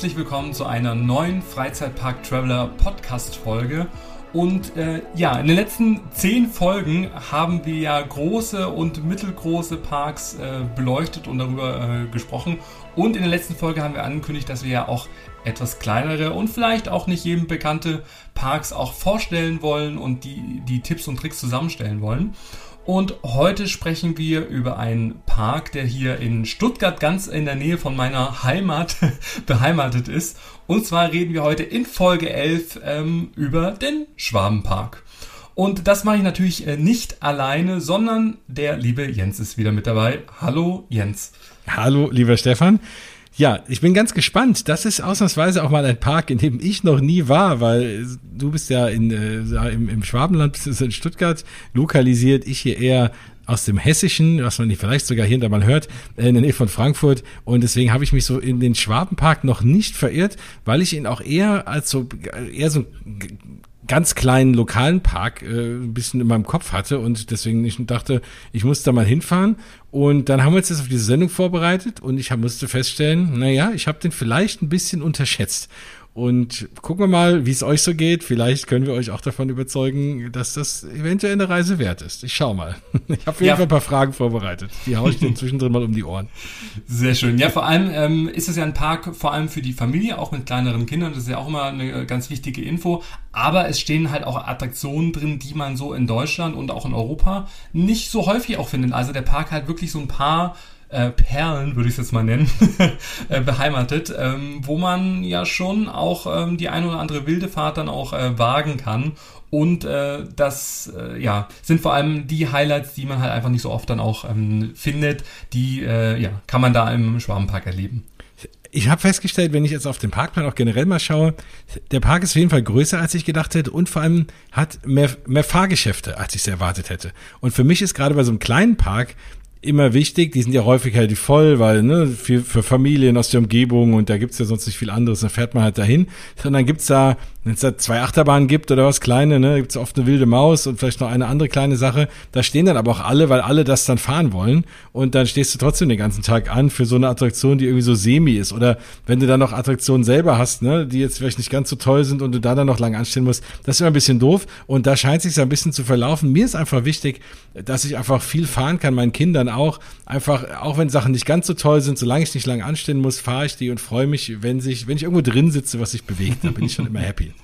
Herzlich willkommen zu einer neuen Freizeitpark Traveler Podcast Folge. Und äh, ja, in den letzten zehn Folgen haben wir ja große und mittelgroße Parks äh, beleuchtet und darüber äh, gesprochen. Und in der letzten Folge haben wir angekündigt, dass wir ja auch etwas kleinere und vielleicht auch nicht jedem bekannte Parks auch vorstellen wollen und die, die Tipps und Tricks zusammenstellen wollen. Und heute sprechen wir über einen Park, der hier in Stuttgart ganz in der Nähe von meiner Heimat beheimatet ist. Und zwar reden wir heute in Folge 11 ähm, über den Schwabenpark. Und das mache ich natürlich äh, nicht alleine, sondern der liebe Jens ist wieder mit dabei. Hallo Jens. Hallo lieber Stefan. Ja, ich bin ganz gespannt. Das ist ausnahmsweise auch mal ein Park, in dem ich noch nie war, weil du bist ja in, äh, im, im Schwabenland, bist du in Stuttgart lokalisiert, ich hier eher aus dem Hessischen, was man vielleicht sogar hier und da mal hört, äh, in der Nähe von Frankfurt. Und deswegen habe ich mich so in den Schwabenpark noch nicht verirrt, weil ich ihn auch eher als so, eher so ganz kleinen lokalen Park äh, ein bisschen in meinem Kopf hatte und deswegen ich dachte, ich muss da mal hinfahren. Und dann haben wir uns jetzt auf diese Sendung vorbereitet und ich musste feststellen, naja, ich habe den vielleicht ein bisschen unterschätzt. Und gucken wir mal, wie es euch so geht. Vielleicht können wir euch auch davon überzeugen, dass das eventuell eine Reise wert ist. Ich schau mal. Ich habe ja. ein paar Fragen vorbereitet. Die haue ich dir zwischendrin mal um die Ohren. Sehr schön. Ja, vor allem ähm, ist es ja ein Park, vor allem für die Familie, auch mit kleineren Kindern. Das ist ja auch immer eine ganz wichtige Info. Aber es stehen halt auch Attraktionen drin, die man so in Deutschland und auch in Europa nicht so häufig auch findet. Also der Park hat wirklich so ein paar äh, Perlen, würde ich es jetzt mal nennen, äh, beheimatet, ähm, wo man ja schon auch ähm, die ein oder andere wilde Fahrt dann auch äh, wagen kann. Und äh, das äh, ja, sind vor allem die Highlights, die man halt einfach nicht so oft dann auch ähm, findet. Die äh, ja, kann man da im Schwabenpark erleben. Ich habe festgestellt, wenn ich jetzt auf den Parkplan auch generell mal schaue, der Park ist auf jeden Fall größer, als ich gedacht hätte und vor allem hat mehr, mehr Fahrgeschäfte, als ich es erwartet hätte. Und für mich ist gerade bei so einem kleinen Park immer wichtig. Die sind ja häufig halt voll, weil ne, für, für Familien aus der Umgebung und da gibt's ja sonst nicht viel anderes, dann fährt man halt dahin. Und dann gibt's da, wenn es da zwei Achterbahnen gibt oder was kleine, ne, gibt's oft eine wilde Maus und vielleicht noch eine andere kleine Sache. Da stehen dann aber auch alle, weil alle das dann fahren wollen. Und dann stehst du trotzdem den ganzen Tag an für so eine Attraktion, die irgendwie so semi ist. Oder wenn du dann noch Attraktionen selber hast, ne, die jetzt vielleicht nicht ganz so toll sind und du da dann noch lang anstehen musst, das ist immer ein bisschen doof. Und da scheint sich ein bisschen zu verlaufen. Mir ist einfach wichtig, dass ich einfach viel fahren kann, meinen Kindern auch. Einfach, auch wenn Sachen nicht ganz so toll sind, solange ich nicht lange anstehen muss, fahre ich die und freue mich, wenn sich, wenn ich irgendwo drin sitze, was sich bewegt, dann bin ich schon immer happy.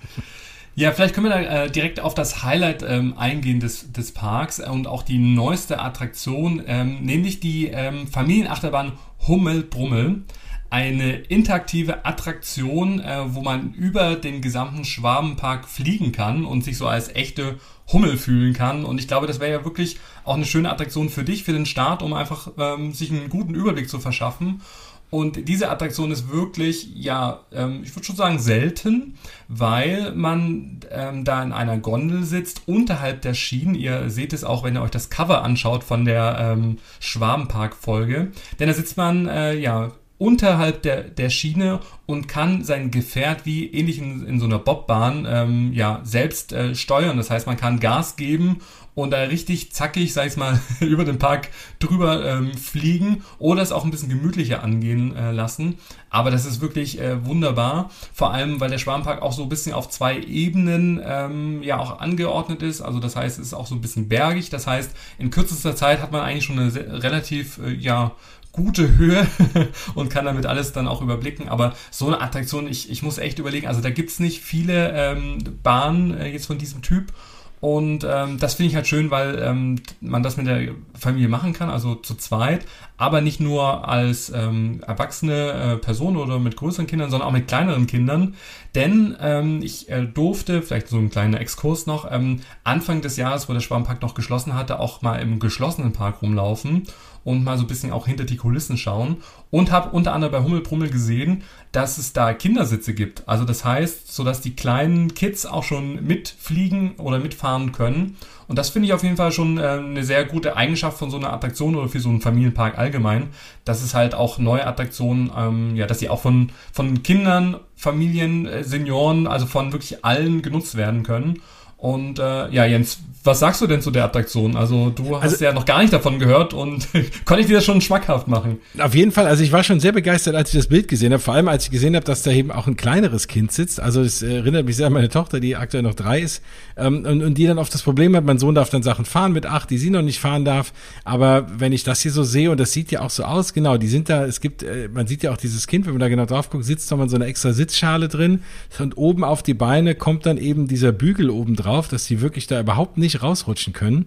Ja, vielleicht können wir da äh, direkt auf das Highlight ähm, eingehen des, des Parks und auch die neueste Attraktion, ähm, nämlich die ähm, Familienachterbahn Hummel Brummel. Eine interaktive Attraktion, äh, wo man über den gesamten Schwabenpark fliegen kann und sich so als echte Hummel fühlen kann. Und ich glaube, das wäre ja wirklich auch eine schöne Attraktion für dich, für den Start, um einfach ähm, sich einen guten Überblick zu verschaffen. Und diese Attraktion ist wirklich, ja, ähm, ich würde schon sagen, selten, weil man ähm, da in einer Gondel sitzt, unterhalb der Schienen. Ihr seht es auch, wenn ihr euch das Cover anschaut von der ähm, Schwabenpark-Folge. Denn da sitzt man, äh, ja, unterhalb der, der Schiene und kann sein Gefährt wie ähnlich in, in so einer Bobbahn ähm, ja selbst äh, steuern. Das heißt, man kann Gas geben und da richtig zackig, sag ich mal, über den Park drüber ähm, fliegen oder es auch ein bisschen gemütlicher angehen äh, lassen. Aber das ist wirklich äh, wunderbar, vor allem weil der Schwarmpark auch so ein bisschen auf zwei Ebenen ähm, ja auch angeordnet ist. Also das heißt, es ist auch so ein bisschen bergig. Das heißt, in kürzester Zeit hat man eigentlich schon eine sehr, relativ äh, ja gute Höhe und kann damit alles dann auch überblicken. Aber so eine Attraktion, ich, ich muss echt überlegen, also da gibt's nicht viele ähm, Bahnen äh, jetzt von diesem Typ. Und ähm, das finde ich halt schön, weil ähm, man das mit der Familie machen kann, also zu zweit, aber nicht nur als ähm, erwachsene äh, Person oder mit größeren Kindern, sondern auch mit kleineren Kindern. Denn ähm, ich äh, durfte, vielleicht so ein kleiner Exkurs noch, ähm, Anfang des Jahres, wo der Schwarmpark noch geschlossen hatte, auch mal im geschlossenen Park rumlaufen und mal so ein bisschen auch hinter die Kulissen schauen und habe unter anderem bei Hummelbrummel gesehen, dass es da Kindersitze gibt. Also das heißt, so dass die kleinen Kids auch schon mitfliegen oder mitfahren können. Und das finde ich auf jeden Fall schon äh, eine sehr gute Eigenschaft von so einer Attraktion oder für so einen Familienpark allgemein, dass es halt auch neue Attraktionen, ähm, ja, dass sie auch von, von Kindern, Familien, äh, Senioren, also von wirklich allen genutzt werden können. Und äh, ja, Jens, was sagst du denn zu der Attraktion? Also du hast also, ja noch gar nicht davon gehört und konnte ich dir das schon schmackhaft machen? Auf jeden Fall, also ich war schon sehr begeistert, als ich das Bild gesehen habe, vor allem als ich gesehen habe, dass da eben auch ein kleineres Kind sitzt. Also es erinnert mich sehr an meine Tochter, die aktuell noch drei ist ähm, und, und die dann oft das Problem hat, mein Sohn darf dann Sachen fahren mit acht, die sie noch nicht fahren darf. Aber wenn ich das hier so sehe und das sieht ja auch so aus, genau, die sind da, es gibt, äh, man sieht ja auch dieses Kind, wenn man da genau drauf guckt, sitzt da mal so eine extra Sitzschale drin und oben auf die Beine kommt dann eben dieser Bügel oben drauf, dass die wirklich da überhaupt nicht rausrutschen können können,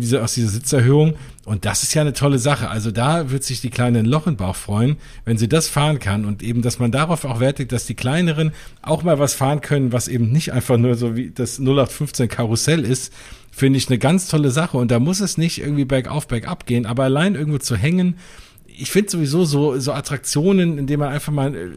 diese, aus dieser Sitzerhöhung. Und das ist ja eine tolle Sache. Also da wird sich die kleine Loch im Bauch freuen, wenn sie das fahren kann. Und eben, dass man darauf auch wertet, dass die kleineren auch mal was fahren können, was eben nicht einfach nur so wie das 0815 Karussell ist, finde ich eine ganz tolle Sache. Und da muss es nicht irgendwie bergauf, bergab gehen, aber allein irgendwo zu hängen, ich finde sowieso so, so Attraktionen, in denen man einfach mal äh,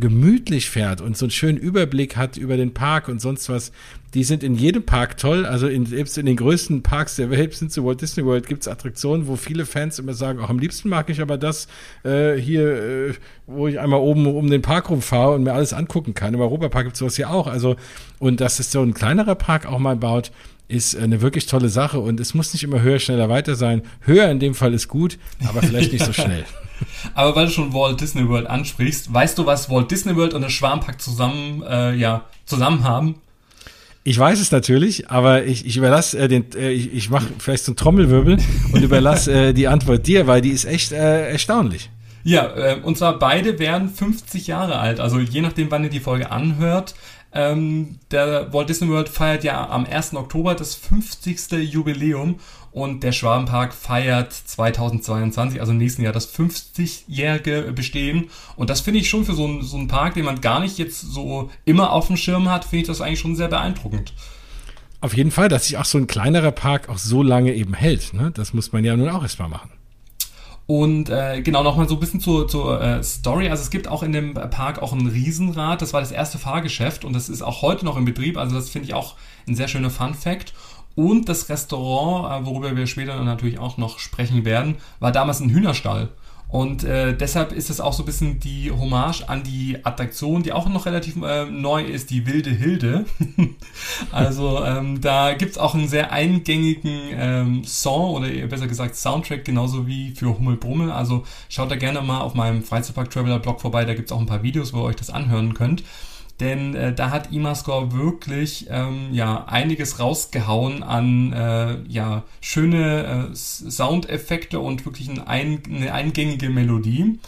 gemütlich fährt und so einen schönen Überblick hat über den Park und sonst was, die sind in jedem Park toll. Also in, selbst in den größten Parks der Welt, sind zu Walt Disney World, gibt es Attraktionen, wo viele Fans immer sagen, auch am liebsten mag ich aber das äh, hier, äh, wo ich einmal oben um den Park rumfahre und mir alles angucken kann. Im Europapark gibt es sowas ja auch. Also, und dass es so ein kleinerer Park auch mal baut, ist eine wirklich tolle Sache und es muss nicht immer höher, schneller, weiter sein. Höher in dem Fall ist gut, aber vielleicht nicht so schnell. Aber weil du schon Walt Disney World ansprichst, weißt du, was Walt Disney World und der Schwarmpark zusammen, äh, ja, zusammen haben? Ich weiß es natürlich, aber ich, ich überlasse äh, den, äh, ich, ich mache vielleicht so einen Trommelwirbel und überlasse äh, die Antwort dir, weil die ist echt äh, erstaunlich. Ja, äh, und zwar beide werden 50 Jahre alt. Also je nachdem, wann ihr die Folge anhört, ähm, der Walt Disney World feiert ja am 1. Oktober das 50. Jubiläum und der Schwabenpark feiert 2022, also im nächsten Jahr, das 50-jährige Bestehen. Und das finde ich schon für so einen, so einen Park, den man gar nicht jetzt so immer auf dem Schirm hat, finde ich das eigentlich schon sehr beeindruckend. Auf jeden Fall, dass sich auch so ein kleinerer Park auch so lange eben hält. Ne? Das muss man ja nun auch erstmal machen. Und äh, genau nochmal so ein bisschen zur, zur äh, Story. Also es gibt auch in dem Park auch ein Riesenrad. Das war das erste Fahrgeschäft und das ist auch heute noch in Betrieb. Also das finde ich auch ein sehr schöner Fun Fact. Und das Restaurant, äh, worüber wir später natürlich auch noch sprechen werden, war damals ein Hühnerstall. Und äh, deshalb ist es auch so ein bisschen die Hommage an die Attraktion, die auch noch relativ äh, neu ist, die Wilde Hilde. also ähm, da gibt's auch einen sehr eingängigen ähm, Song oder besser gesagt Soundtrack, genauso wie für Hummel Brummel. Also schaut da gerne mal auf meinem Freizeitpark Traveler Blog vorbei, da gibt's auch ein paar Videos, wo ihr euch das anhören könnt denn äh, da hat Imascore wirklich ähm, ja einiges rausgehauen an äh, ja schöne äh, Soundeffekte und wirklich ein, eine eingängige Melodie.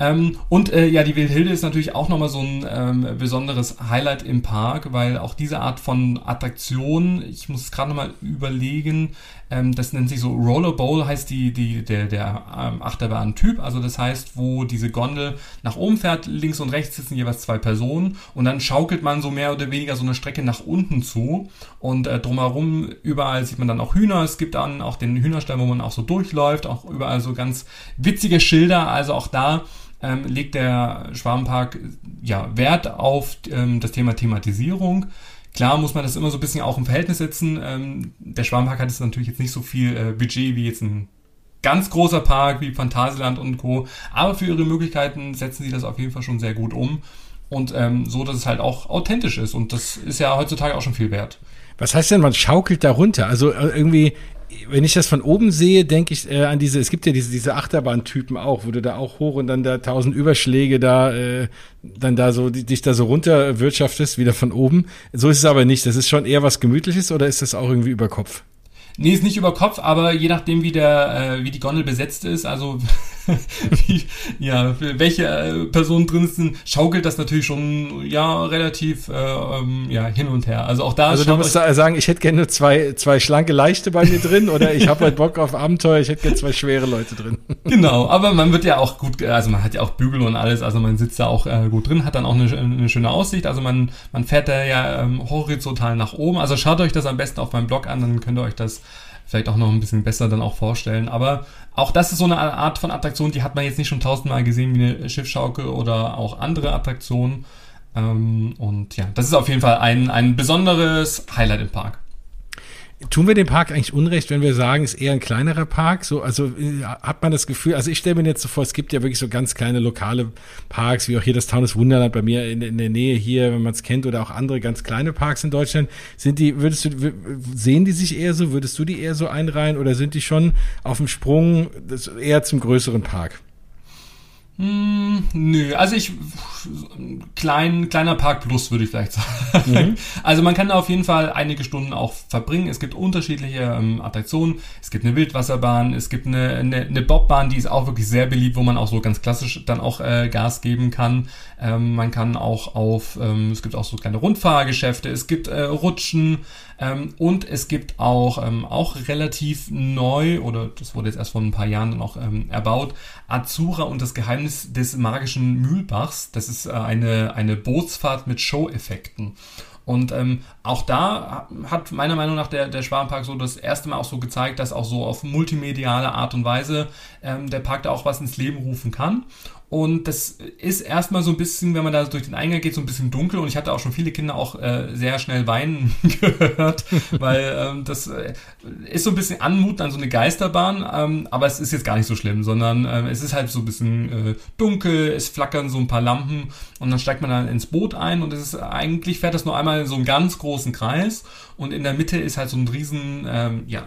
Ähm, und äh, ja, die Wildhilde ist natürlich auch nochmal so ein ähm, besonderes Highlight im Park, weil auch diese Art von Attraktion, ich muss gerade nochmal überlegen, ähm, das nennt sich so Roller Bowl, heißt die, die, der, der ähm, Achterbahn-Typ. Also das heißt, wo diese Gondel nach oben fährt, links und rechts sitzen jeweils zwei Personen und dann schaukelt man so mehr oder weniger so eine Strecke nach unten zu und äh, drumherum überall sieht man dann auch Hühner. Es gibt dann auch den Hühnerstall, wo man auch so durchläuft, auch überall so ganz witzige Schilder. Also auch da ähm, legt der Schwabenpark ja, Wert auf ähm, das Thema Thematisierung. Klar muss man das immer so ein bisschen auch im Verhältnis setzen. Ähm, der Schwabenpark hat jetzt natürlich jetzt nicht so viel äh, Budget wie jetzt ein ganz großer Park wie Phantasialand und Co. Aber für ihre Möglichkeiten setzen sie das auf jeden Fall schon sehr gut um. Und ähm, so, dass es halt auch authentisch ist. Und das ist ja heutzutage auch schon viel wert. Was heißt denn, man schaukelt da runter? Also äh, irgendwie, wenn ich das von oben sehe, denke ich äh, an diese, es gibt ja diese, diese Achterbahntypen auch, wo du da auch hoch und dann da tausend Überschläge da, äh, dann da so, die, dich da so runter wirtschaftest, wieder von oben. So ist es aber nicht. Das ist schon eher was Gemütliches oder ist das auch irgendwie über Kopf? Nee, ist nicht über Kopf, aber je nachdem, wie der, äh, wie die Gondel besetzt ist, also wie, ja, welche äh, Personen drin sind, schaukelt das natürlich schon ja relativ äh, ähm, ja hin und her. Also auch da. Also du musst sagen, ich hätte gerne zwei zwei schlanke Leichte bei mir drin oder ich habe halt Bock auf Abenteuer, ich hätte gerne zwei schwere Leute drin. genau, aber man wird ja auch gut, also man hat ja auch Bügel und alles, also man sitzt da auch äh, gut drin, hat dann auch eine, eine schöne Aussicht. Also man man fährt da ja ähm, horizontal nach oben. Also schaut euch das am besten auf meinem Blog an, dann könnt ihr euch das vielleicht auch noch ein bisschen besser dann auch vorstellen. Aber auch das ist so eine Art von Attraktion, die hat man jetzt nicht schon tausendmal gesehen wie eine Schiffschaukel oder auch andere Attraktionen. Ähm, und ja, das ist auf jeden Fall ein, ein besonderes Highlight im Park. Tun wir dem Park eigentlich Unrecht, wenn wir sagen, es ist eher ein kleinerer Park? So, also äh, hat man das Gefühl, also ich stelle mir jetzt so vor, es gibt ja wirklich so ganz kleine lokale Parks, wie auch hier das Taunus Wunderland bei mir in, in der Nähe hier, wenn man es kennt, oder auch andere ganz kleine Parks in Deutschland. Sind die, würdest du, sehen die sich eher so, würdest du die eher so einreihen oder sind die schon auf dem Sprung eher zum größeren Park? Hm, nö, also ich klein, kleiner Park Plus würde ich vielleicht sagen. Mhm. Also man kann da auf jeden Fall einige Stunden auch verbringen. Es gibt unterschiedliche ähm, Attraktionen. Es gibt eine Wildwasserbahn, es gibt eine, eine, eine, Bobbahn, die ist auch wirklich sehr beliebt, wo man auch so ganz klassisch dann auch äh, Gas geben kann. Ähm, man kann auch auf, ähm, es gibt auch so kleine Rundfahrgeschäfte, es gibt äh, Rutschen, ähm, und es gibt auch, ähm, auch relativ neu, oder das wurde jetzt erst vor ein paar Jahren dann auch ähm, erbaut, Azura und das Geheimnis des magischen Mühlbachs. Das ist äh, eine, eine Bootsfahrt mit Show-Effekten. Und ähm, auch da hat meiner Meinung nach der, der Schwarenpark so das erste Mal auch so gezeigt, dass auch so auf multimediale Art und Weise ähm, der Park da auch was ins Leben rufen kann. Und das ist erstmal so ein bisschen, wenn man da durch den Eingang geht, so ein bisschen dunkel. Und ich hatte auch schon viele Kinder auch äh, sehr schnell weinen gehört, weil ähm, das äh, ist so ein bisschen anmutend an so eine Geisterbahn. Ähm, aber es ist jetzt gar nicht so schlimm, sondern äh, es ist halt so ein bisschen äh, dunkel, es flackern so ein paar Lampen und dann steigt man dann ins Boot ein und es ist eigentlich fährt das nur einmal in so einen ganz großen Kreis und in der Mitte ist halt so ein riesen, ähm, ja,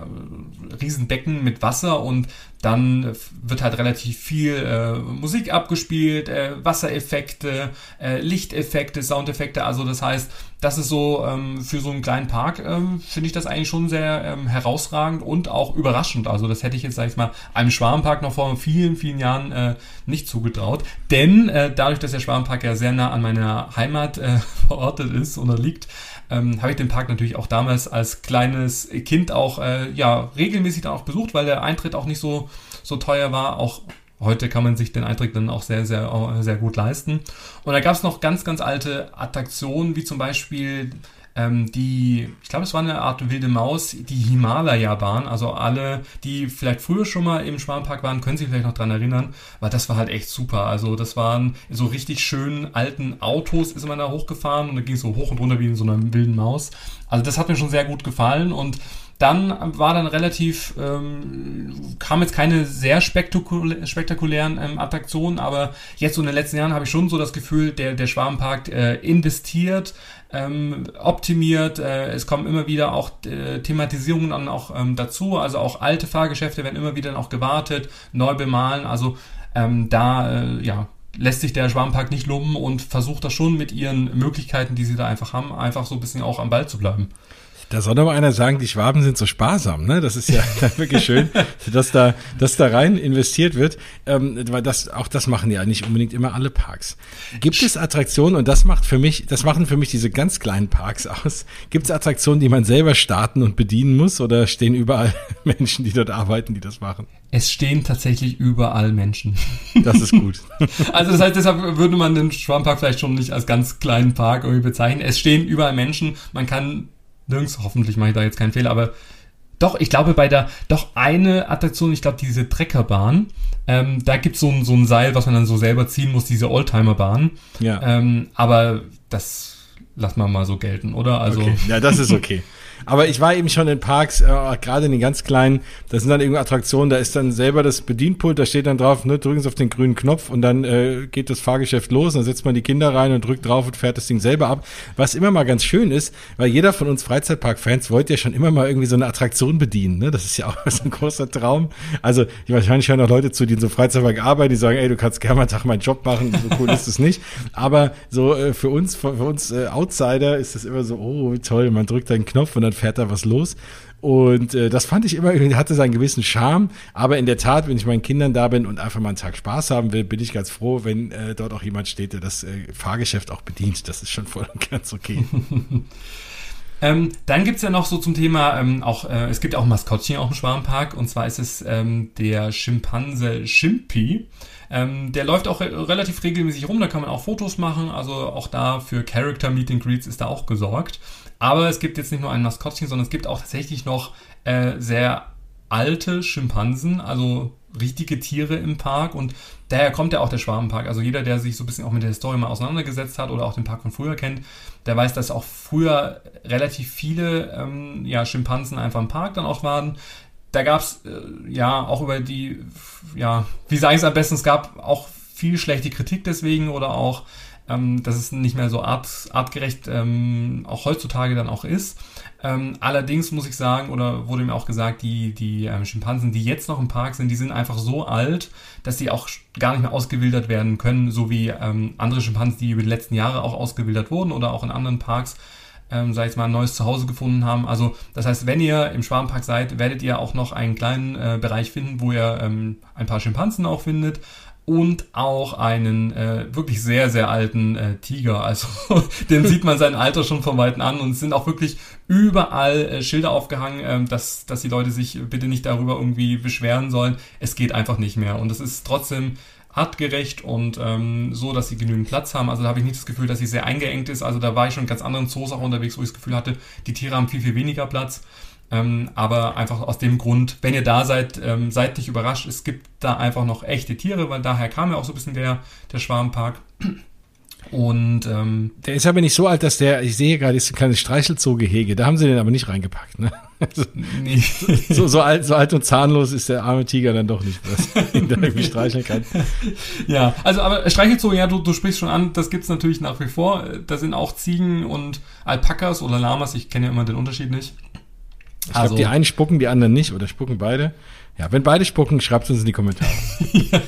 riesen Becken mit Wasser und dann wird halt relativ viel äh, Musik abgespielt, äh, Wassereffekte, äh, Lichteffekte, Soundeffekte. Also das heißt, das ist so ähm, für so einen kleinen Park, ähm, finde ich das eigentlich schon sehr ähm, herausragend und auch überraschend. Also das hätte ich jetzt, sag ich mal, einem Schwarmpark noch vor vielen, vielen Jahren äh, nicht zugetraut. Denn äh, dadurch, dass der Schwarmpark ja sehr nah an meiner Heimat äh, verortet ist oder liegt, ähm, habe ich den Park natürlich auch damals als kleines Kind auch äh, ja regelmäßig dann auch besucht, weil der Eintritt auch nicht so so teuer war. Auch heute kann man sich den Eintritt dann auch sehr sehr sehr gut leisten. Und da gab es noch ganz ganz alte Attraktionen wie zum Beispiel ähm, die, ich glaube, es war eine Art wilde Maus, die Himalaya-Bahn. Also alle, die vielleicht früher schon mal im Schwarmpark waren, können sich vielleicht noch dran erinnern, weil das war halt echt super. Also das waren so richtig schönen alten Autos, ist man da hochgefahren und da ging es so hoch und runter wie in so einer wilden Maus. Also das hat mir schon sehr gut gefallen und dann war dann relativ, ähm, kam jetzt keine sehr spektakulä spektakulären ähm, Attraktionen, aber jetzt so in den letzten Jahren habe ich schon so das Gefühl, der, der Schwarmpark äh, investiert, ähm, optimiert. Äh, es kommen immer wieder auch äh, Thematisierungen dann auch ähm, dazu. Also auch alte Fahrgeschäfte werden immer wieder dann auch gewartet, neu bemalen. Also ähm, da äh, ja, lässt sich der Schwarmpark nicht lumpen und versucht das schon mit ihren Möglichkeiten, die sie da einfach haben, einfach so ein bisschen auch am Ball zu bleiben. Da soll aber einer sagen, die Schwaben sind so sparsam, ne? Das ist ja wirklich schön, dass da, dass da rein investiert wird. Ähm, weil das, auch das machen ja nicht unbedingt immer alle Parks. Gibt es Attraktionen, und das macht für mich, das machen für mich diese ganz kleinen Parks aus. Gibt es Attraktionen, die man selber starten und bedienen muss, oder stehen überall Menschen, die dort arbeiten, die das machen? Es stehen tatsächlich überall Menschen. Das ist gut. also das heißt, deshalb würde man den Schwammpark vielleicht schon nicht als ganz kleinen Park irgendwie bezeichnen. Es stehen überall Menschen. Man kann nirgends, hoffentlich mache ich da jetzt keinen Fehler, aber doch, ich glaube bei der, doch eine Attraktion, ich glaube diese Treckerbahn, ähm, da gibt so es so ein Seil, was man dann so selber ziehen muss, diese Oldtimerbahn. Ja. Ähm, aber das lass mal mal so gelten, oder? Also. Okay. Ja, das ist okay. Aber ich war eben schon in Parks, äh, gerade in den ganz kleinen, da sind dann irgendwie Attraktionen, da ist dann selber das Bedienpult, da steht dann drauf, ne, drücken Sie auf den grünen Knopf und dann äh, geht das Fahrgeschäft los, dann setzt man die Kinder rein und drückt drauf und fährt das Ding selber ab. Was immer mal ganz schön ist, weil jeder von uns Freizeitpark-Fans wollte ja schon immer mal irgendwie so eine Attraktion bedienen, ne? Das ist ja auch so ein großer Traum. Also wahrscheinlich hören auch Leute zu, die in so Freizeitpark arbeiten, die sagen, ey, du kannst gerne mal einen Tag meinen Job machen, so cool ist es nicht. Aber so äh, für uns, für, für uns äh, Outsider ist das immer so, oh toll, man drückt einen Knopf und dann fährt da was los. Und äh, das fand ich immer, hatte seinen gewissen Charme. Aber in der Tat, wenn ich meinen Kindern da bin und einfach mal einen Tag Spaß haben will, bin ich ganz froh, wenn äh, dort auch jemand steht, der das äh, Fahrgeschäft auch bedient. Das ist schon voll und ganz okay. ähm, dann gibt's ja noch so zum Thema, ähm, auch äh, es gibt auch Maskottchen auch im Schwarmpark. Und zwar ist es ähm, der Schimpanse Shimpi. Ähm, der läuft auch re relativ regelmäßig rum, da kann man auch Fotos machen. Also auch da für Character Meet and Greets ist da auch gesorgt. Aber es gibt jetzt nicht nur ein Maskottchen, sondern es gibt auch tatsächlich noch äh, sehr alte Schimpansen, also richtige Tiere im Park und daher kommt ja auch der Schwabenpark. Also jeder, der sich so ein bisschen auch mit der Historie mal auseinandergesetzt hat oder auch den Park von früher kennt, der weiß, dass auch früher relativ viele ähm, ja, Schimpansen einfach im Park dann auch waren. Da gab es äh, ja auch über die, ja, wie sage ich es am besten, es gab auch viel schlechte Kritik deswegen oder auch, ähm, dass es nicht mehr so art, artgerecht ähm, auch heutzutage dann auch ist. Ähm, allerdings muss ich sagen, oder wurde mir auch gesagt, die, die ähm, Schimpansen, die jetzt noch im Park sind, die sind einfach so alt, dass sie auch gar nicht mehr ausgewildert werden können, so wie ähm, andere Schimpansen, die über die letzten Jahre auch ausgewildert wurden oder auch in anderen Parks, ähm, sag ich mal, ein neues Zuhause gefunden haben. Also das heißt, wenn ihr im Schwabenpark seid, werdet ihr auch noch einen kleinen äh, Bereich finden, wo ihr ähm, ein paar Schimpansen auch findet und auch einen äh, wirklich sehr, sehr alten äh, Tiger. Also den sieht man sein Alter schon von Weitem an und es sind auch wirklich überall äh, Schilder aufgehangen, ähm, dass, dass die Leute sich bitte nicht darüber irgendwie beschweren sollen. Es geht einfach nicht mehr und es ist trotzdem artgerecht und ähm, so, dass sie genügend Platz haben. Also da habe ich nicht das Gefühl, dass sie sehr eingeengt ist. Also da war ich schon in ganz anderen Zoos auch unterwegs, wo ich das Gefühl hatte, die Tiere haben viel, viel weniger Platz. Ähm, aber einfach aus dem Grund, wenn ihr da seid, ähm, seid nicht überrascht. Es gibt da einfach noch echte Tiere, weil daher kam ja auch so ein bisschen der, der Schwarmpark. Und ähm, der ist aber nicht so alt, dass der, ich sehe gerade, ist ein kleines Streichelzoo-Gehege. Da haben sie den aber nicht reingepackt, ne? Also, nee. so, so, alt, so alt und zahnlos ist der arme Tiger dann doch nicht, dass ihn da irgendwie streicheln kann. Ja, also aber Streichelzoo, ja, du, du sprichst schon an, das gibt's natürlich nach wie vor. Da sind auch Ziegen und Alpakas oder Lamas, ich kenne ja immer den Unterschied nicht. Ich also, glaube, die einen spucken, die anderen nicht oder spucken beide. Ja, wenn beide spucken, schreibt es uns in die Kommentare. ja,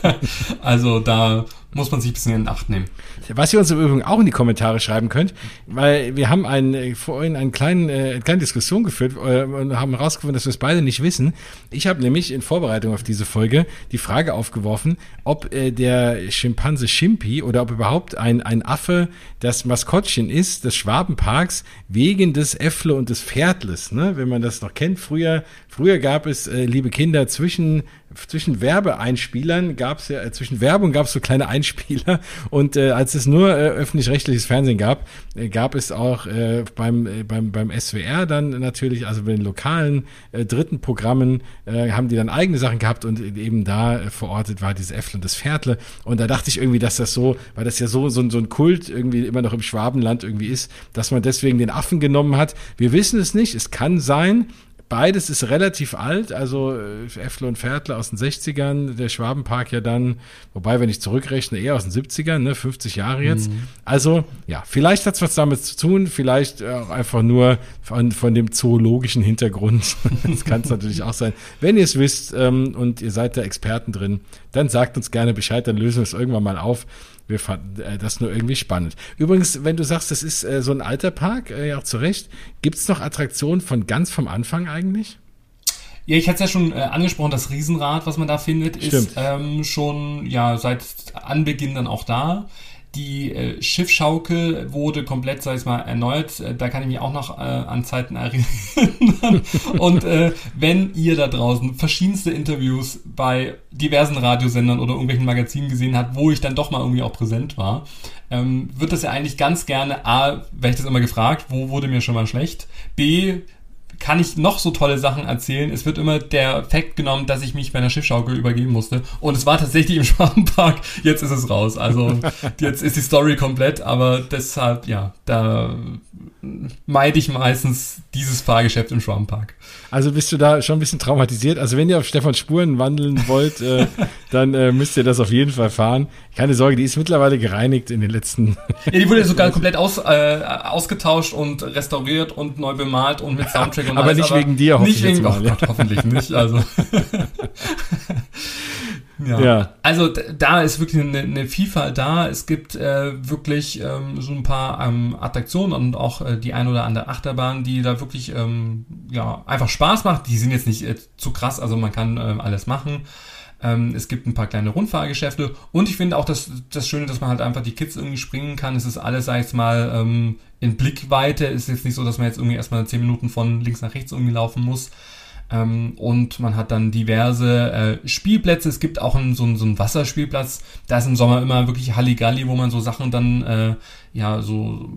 also da muss man sich ein bisschen in Acht nehmen. Was ihr uns im Übrigen auch in die Kommentare schreiben könnt, weil wir haben einen, äh, vorhin einen kleinen, äh, eine kleine Diskussion geführt äh, und haben herausgefunden, dass wir es beide nicht wissen. Ich habe nämlich in Vorbereitung auf diese Folge die Frage aufgeworfen, ob äh, der Schimpanse Schimpi oder ob überhaupt ein, ein Affe das Maskottchen ist des Schwabenparks wegen des Äffle und des Pferdles. Ne? Wenn man das noch kennt, früher, früher gab es, liebe Kinder, zwischen zwischen Werbeeinspielern gab es ja, äh, zwischen Werbung gab es so kleine Einspieler und äh, als es nur äh, öffentlich-rechtliches Fernsehen gab, äh, gab es auch äh, beim, äh, beim, beim SWR dann natürlich, also bei den lokalen äh, dritten Programmen, äh, haben die dann eigene Sachen gehabt und eben da äh, verortet war dieses Äffle und das Pferdle und da dachte ich irgendwie, dass das so, weil das ja so, so, so ein Kult irgendwie immer noch im Schwabenland irgendwie ist, dass man deswegen den Affen genommen hat. Wir wissen es nicht, es kann sein, Beides ist relativ alt, also äh, Äffle und Viertle aus den 60ern, der Schwabenpark ja dann, wobei, wenn ich zurückrechne, eher aus den 70ern, ne, 50 Jahre jetzt. Mhm. Also, ja, vielleicht hat es was damit zu tun, vielleicht auch einfach nur von, von dem zoologischen Hintergrund. das kann es natürlich auch sein. Wenn ihr es wisst ähm, und ihr seid da Experten drin, dann sagt uns gerne Bescheid, dann lösen wir es irgendwann mal auf wir fanden äh, das nur irgendwie spannend. Übrigens, wenn du sagst, das ist äh, so ein alter Park, äh, ja auch zu Recht, gibt es noch Attraktionen von ganz vom Anfang eigentlich? Ja, ich hatte es ja schon äh, angesprochen, das Riesenrad, was man da findet, Stimmt. ist ähm, schon ja seit Anbeginn dann auch da. Die äh, Schiffschaukel wurde komplett, sag ich mal, erneuert. Äh, da kann ich mich auch noch äh, an Zeiten erinnern. Und äh, wenn ihr da draußen verschiedenste Interviews bei diversen Radiosendern oder irgendwelchen Magazinen gesehen habt, wo ich dann doch mal irgendwie auch präsent war, ähm, wird das ja eigentlich ganz gerne, A, werde ich das immer gefragt, wo wurde mir schon mal schlecht? B, kann ich noch so tolle Sachen erzählen. Es wird immer der Fakt genommen, dass ich mich bei einer Schiffschaukel übergeben musste. Und es war tatsächlich im Schwabenpark. Jetzt ist es raus. Also jetzt ist die Story komplett. Aber deshalb, ja, da meide ich meistens dieses Fahrgeschäft im Schwammpark. Also bist du da schon ein bisschen traumatisiert? Also wenn ihr auf Stefan Spuren wandeln wollt, äh, dann äh, müsst ihr das auf jeden Fall fahren. Keine Sorge, die ist mittlerweile gereinigt in den letzten. Ja, die wurde sogar komplett aus, äh, ausgetauscht und restauriert und neu bemalt und mit Soundtrack und aber alles. Nicht aber wegen dir, hoffentlich. Nicht wegen, oh Gott, hoffentlich nicht. Also. Ja. ja. Also da ist wirklich eine, eine Vielfalt da. Es gibt äh, wirklich ähm, so ein paar ähm, Attraktionen und auch äh, die ein oder andere Achterbahn, die da wirklich ähm, ja einfach Spaß macht. Die sind jetzt nicht äh, zu krass, also man kann äh, alles machen. Ähm, es gibt ein paar kleine Rundfahrgeschäfte und ich finde auch das, das Schöne, dass man halt einfach die Kids irgendwie springen kann. Es ist alles, sag ich mal, ähm, in Blickweite. Es ist jetzt nicht so, dass man jetzt irgendwie erstmal zehn Minuten von links nach rechts irgendwie laufen muss. Ähm, und man hat dann diverse äh, Spielplätze. Es gibt auch einen, so, einen, so einen Wasserspielplatz. Da ist im Sommer immer wirklich Halligalli, wo man so Sachen dann, äh, ja, so,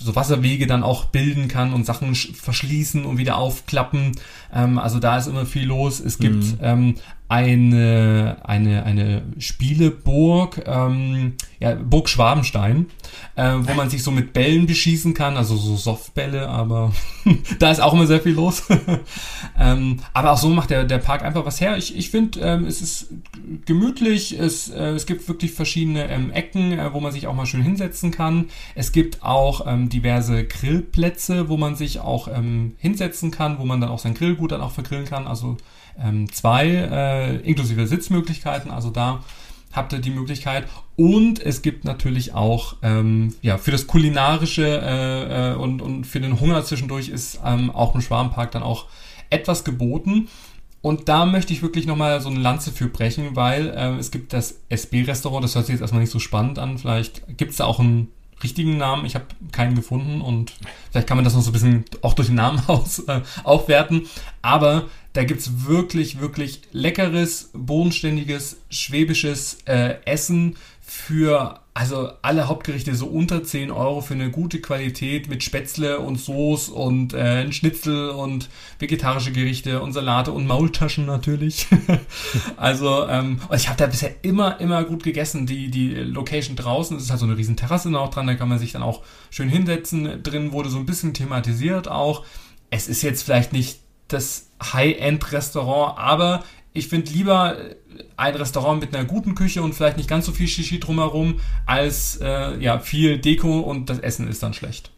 so Wasserwege dann auch bilden kann und Sachen verschließen und wieder aufklappen. Ähm, also da ist immer viel los. Es gibt mhm. ähm, eine, eine, eine Spieleburg, ähm, ja, Burg Schwabenstein, äh, wo man sich so mit Bällen beschießen kann, also so Softbälle, aber da ist auch immer sehr viel los. ähm, aber auch so macht der, der Park einfach was her. Ich, ich finde, ähm, es ist gemütlich, es, äh, es gibt wirklich verschiedene ähm, Ecken, äh, wo man sich auch mal schön hinsetzen kann. Es gibt auch ähm, diverse Grillplätze, wo man sich auch ähm, hinsetzen kann, wo man dann auch sein Grillgut dann auch vergrillen kann. Also ähm, zwei, äh, inklusive Sitzmöglichkeiten. Also da habt ihr die Möglichkeit. Und es gibt natürlich auch, ähm, ja, für das Kulinarische äh, äh, und, und für den Hunger zwischendurch ist ähm, auch im Schwarmpark dann auch etwas geboten. Und da möchte ich wirklich nochmal so eine Lanze für brechen, weil äh, es gibt das SB-Restaurant, das hört sich jetzt erstmal nicht so spannend an. Vielleicht gibt es da auch einen richtigen Namen. Ich habe keinen gefunden und vielleicht kann man das noch so ein bisschen auch durch den Namen aus, äh, aufwerten. Aber da gibt's wirklich, wirklich leckeres, bodenständiges, schwäbisches äh, Essen für also alle Hauptgerichte so unter 10 Euro für eine gute Qualität mit Spätzle und Soße und äh, Schnitzel und vegetarische Gerichte und Salate und Maultaschen natürlich. also ähm, ich habe da bisher immer, immer gut gegessen. Die, die Location draußen, es ist halt so eine riesen Terrasse noch dran, da kann man sich dann auch schön hinsetzen. Drin wurde so ein bisschen thematisiert auch. Es ist jetzt vielleicht nicht das High-End-Restaurant, aber ich finde lieber ein Restaurant mit einer guten Küche und vielleicht nicht ganz so viel Shishi drumherum, als äh, ja viel Deko und das Essen ist dann schlecht.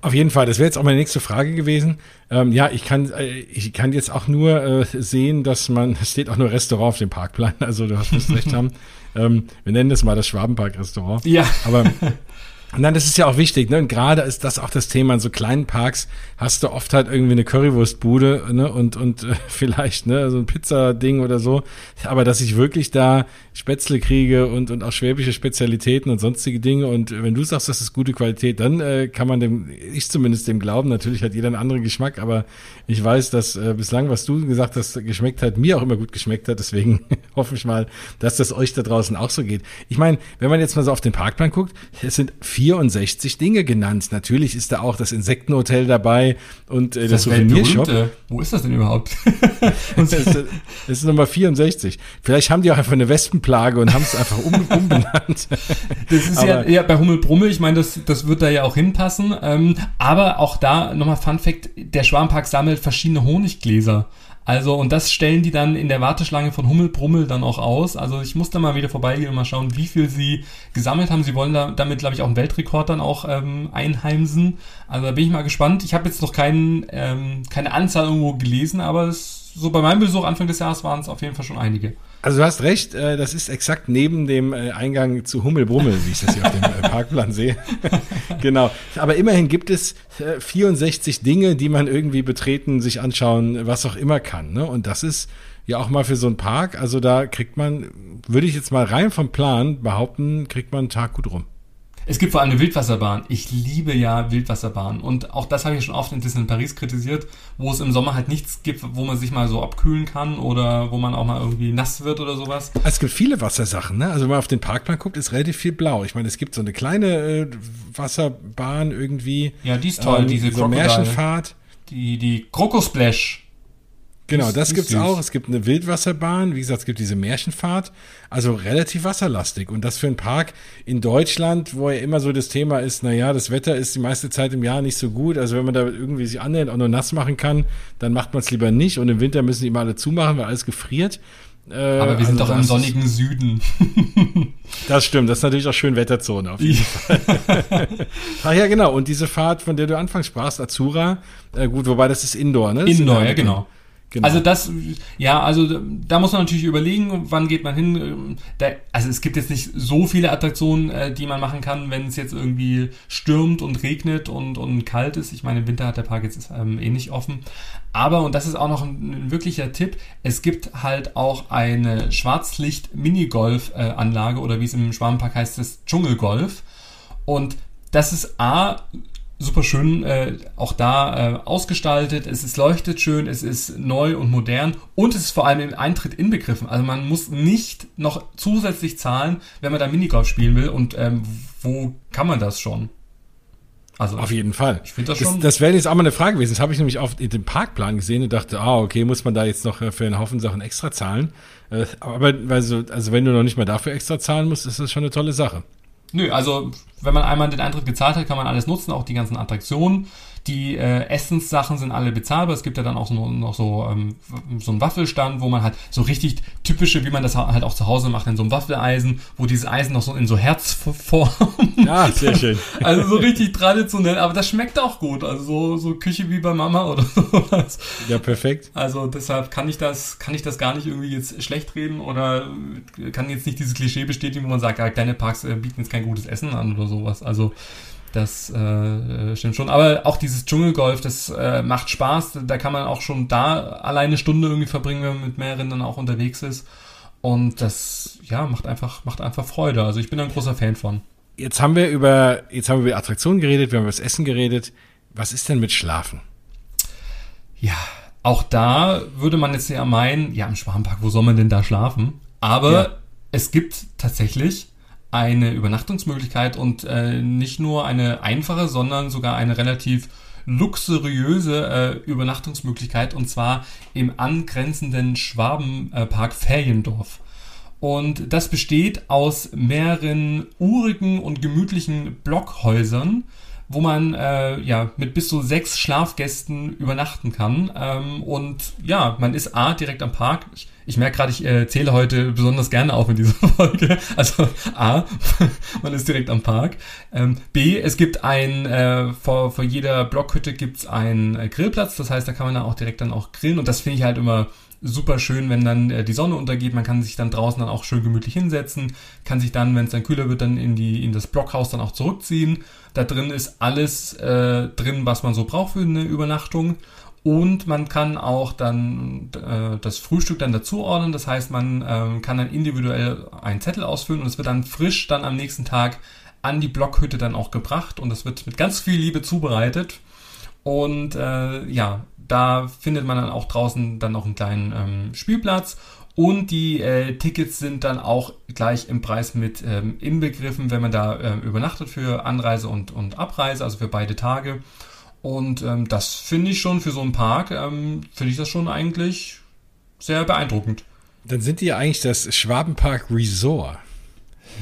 Auf jeden Fall, das wäre jetzt auch meine nächste Frage gewesen. Ähm, ja, ich kann, äh, ich kann jetzt auch nur äh, sehen, dass man, es steht auch nur Restaurant auf dem Parkplan, also du hast recht haben. Ähm, wir nennen das mal das Schwabenpark-Restaurant. Ja. Aber Nein, das ist ja auch wichtig, ne? Und gerade ist das auch das Thema. In so kleinen Parks hast du oft halt irgendwie eine Currywurstbude, ne? Und, und äh, vielleicht, ne, so ein Pizzading oder so. Aber dass ich wirklich da Spätzle kriege und, und auch schwäbische Spezialitäten und sonstige Dinge. Und wenn du sagst, das ist gute Qualität, dann äh, kann man dem, ich zumindest dem glauben. Natürlich hat jeder einen anderen Geschmack, aber ich weiß, dass äh, bislang, was du gesagt hast, geschmeckt hat, mir auch immer gut geschmeckt hat. Deswegen hoffe ich mal, dass das euch da draußen auch so geht. Ich meine, wenn man jetzt mal so auf den Parkplan guckt, es sind 64 Dinge genannt. Natürlich ist da auch das Insektenhotel dabei und äh, das, das Souvenirshop. Wo ist das denn überhaupt? das, ist, das ist Nummer 64. Vielleicht haben die auch einfach eine Wespenplage und haben es einfach um, umbenannt. Das ist ja, ja bei Hummelbrummel, ich meine, das, das wird da ja auch hinpassen. Ähm, aber auch da nochmal Fun Fact, der Schwarmpark sammelt verschiedene Honiggläser. Also, und das stellen die dann in der Warteschlange von Hummelbrummel dann auch aus. Also, ich muss da mal wieder vorbeigehen und mal schauen, wie viel sie gesammelt haben. Sie wollen da, damit, glaube ich, auch einen Weltrekord dann auch ähm, einheimsen. Also, da bin ich mal gespannt. Ich habe jetzt noch kein, ähm, keine Anzahl irgendwo gelesen, aber es, so bei meinem Besuch Anfang des Jahres waren es auf jeden Fall schon einige. Also du hast recht, äh, das ist exakt neben dem äh, Eingang zu Hummelbrummel, wie ich das hier auf dem äh, Parkplan sehe. genau. Aber immerhin gibt es 64 Dinge, die man irgendwie betreten, sich anschauen, was auch immer kann. Ne? Und das ist ja auch mal für so einen Park. Also da kriegt man, würde ich jetzt mal rein vom Plan behaupten, kriegt man einen Tag gut rum. Es gibt vor allem eine Wildwasserbahn. Ich liebe ja Wildwasserbahnen. Und auch das habe ich schon oft in Disneyland Paris kritisiert, wo es im Sommer halt nichts gibt, wo man sich mal so abkühlen kann oder wo man auch mal irgendwie nass wird oder sowas. Es gibt viele Wassersachen, ne? Also wenn man auf den Parkplan guckt, ist relativ viel blau. Ich meine, es gibt so eine kleine äh, Wasserbahn irgendwie. Ja, die ist toll, ähm, diese so Märchenfahrt. Die, die Krokosplash. Genau, das gibt's süß. auch. Es gibt eine Wildwasserbahn. Wie gesagt, es gibt diese Märchenfahrt. Also relativ wasserlastig. Und das für einen Park in Deutschland, wo ja immer so das Thema ist, na ja, das Wetter ist die meiste Zeit im Jahr nicht so gut. Also wenn man da irgendwie sich annähernd auch nur nass machen kann, dann macht man es lieber nicht. Und im Winter müssen die immer alle zumachen, weil alles gefriert. Äh, Aber wir sind also doch im sonnigen Süden. das stimmt, das ist natürlich auch schön Wetterzone auf jeden Fall. Ach ja, genau. Und diese Fahrt, von der du anfangs sprachst, Azura, äh, gut, wobei das ist Indoor, ne? Das Indoor, ja, genau. Genau. Also das, ja, also da muss man natürlich überlegen, wann geht man hin. Da, also es gibt jetzt nicht so viele Attraktionen, äh, die man machen kann, wenn es jetzt irgendwie stürmt und regnet und, und kalt ist. Ich meine, im Winter hat der Park jetzt ähm, eh nicht offen. Aber, und das ist auch noch ein, ein wirklicher Tipp, es gibt halt auch eine Schwarzlicht-Minigolf-Anlage oder wie es im Schwabenpark heißt, das Dschungelgolf. Und das ist A, super schön äh, auch da äh, ausgestaltet. Es ist leuchtet schön, es ist neu und modern und es ist vor allem im Eintritt inbegriffen. Also man muss nicht noch zusätzlich zahlen, wenn man da Minigolf spielen will. Und ähm, wo kann man das schon? Also auf jeden Fall. Ich finde das schon. Das, das wäre jetzt auch mal eine Frage gewesen. Das habe ich nämlich auf dem Parkplan gesehen und dachte, ah, okay, muss man da jetzt noch äh, für einen Haufen Sachen extra zahlen? Äh, aber also, also wenn du noch nicht mal dafür extra zahlen musst, ist das schon eine tolle Sache. Nö, also wenn man einmal den Eintritt gezahlt hat, kann man alles nutzen, auch die ganzen Attraktionen. Die äh, Essenssachen sind alle bezahlbar. Es gibt ja dann auch so, noch so, ähm, so einen Waffelstand, wo man halt so richtig typische, wie man das halt auch zu Hause macht, in so einem Waffeleisen, wo dieses Eisen noch so in so Herzform. Ja, sehr schön. also so richtig traditionell, aber das schmeckt auch gut. Also so, so Küche wie bei Mama oder sowas. Ja, perfekt. Also deshalb kann ich das, kann ich das gar nicht irgendwie jetzt schlecht reden oder kann jetzt nicht dieses Klischee bestätigen, wo man sagt, ja, kleine Parks äh, bieten jetzt kein gutes Essen an oder sowas. Also das äh, stimmt schon. Aber auch dieses Dschungelgolf, das äh, macht Spaß. Da kann man auch schon da alleine eine Stunde irgendwie verbringen, wenn man mit mehreren dann auch unterwegs ist. Und das, ja, macht einfach, macht einfach Freude. Also ich bin ein großer Fan von. Jetzt haben wir über, jetzt haben wir über Attraktionen geredet, wir haben über das Essen geredet. Was ist denn mit Schlafen? Ja, auch da würde man jetzt ja meinen, ja, im Schwarmpark, wo soll man denn da schlafen? Aber ja. es gibt tatsächlich eine Übernachtungsmöglichkeit und äh, nicht nur eine einfache, sondern sogar eine relativ luxuriöse äh, Übernachtungsmöglichkeit und zwar im angrenzenden Schwabenpark Feriendorf. Und das besteht aus mehreren urigen und gemütlichen Blockhäusern, wo man äh, ja mit bis zu sechs Schlafgästen übernachten kann. Ähm, und ja, man ist A direkt am Park. Ich, ich merke gerade, ich äh, zähle heute besonders gerne auf in dieser Folge. Also A, man ist direkt am Park. Ähm, B, es gibt ein, äh, vor, vor jeder Blockhütte gibt's einen äh, Grillplatz. Das heißt, da kann man dann auch direkt dann auch grillen. Und das finde ich halt immer super schön, wenn dann die Sonne untergeht. Man kann sich dann draußen dann auch schön gemütlich hinsetzen, kann sich dann, wenn es dann kühler wird, dann in die in das Blockhaus dann auch zurückziehen. Da drin ist alles äh, drin, was man so braucht für eine Übernachtung. Und man kann auch dann äh, das Frühstück dann dazuordnen. Das heißt, man ähm, kann dann individuell einen Zettel ausfüllen und es wird dann frisch dann am nächsten Tag an die Blockhütte dann auch gebracht und das wird mit ganz viel Liebe zubereitet. Und äh, ja, da findet man dann auch draußen dann noch einen kleinen ähm, Spielplatz und die äh, Tickets sind dann auch gleich im Preis mit ähm, inbegriffen, wenn man da ähm, übernachtet für Anreise und, und Abreise, also für beide Tage. Und ähm, das finde ich schon für so einen Park, ähm, finde ich das schon eigentlich sehr beeindruckend. Dann sind die ja eigentlich das Schwabenpark Resort.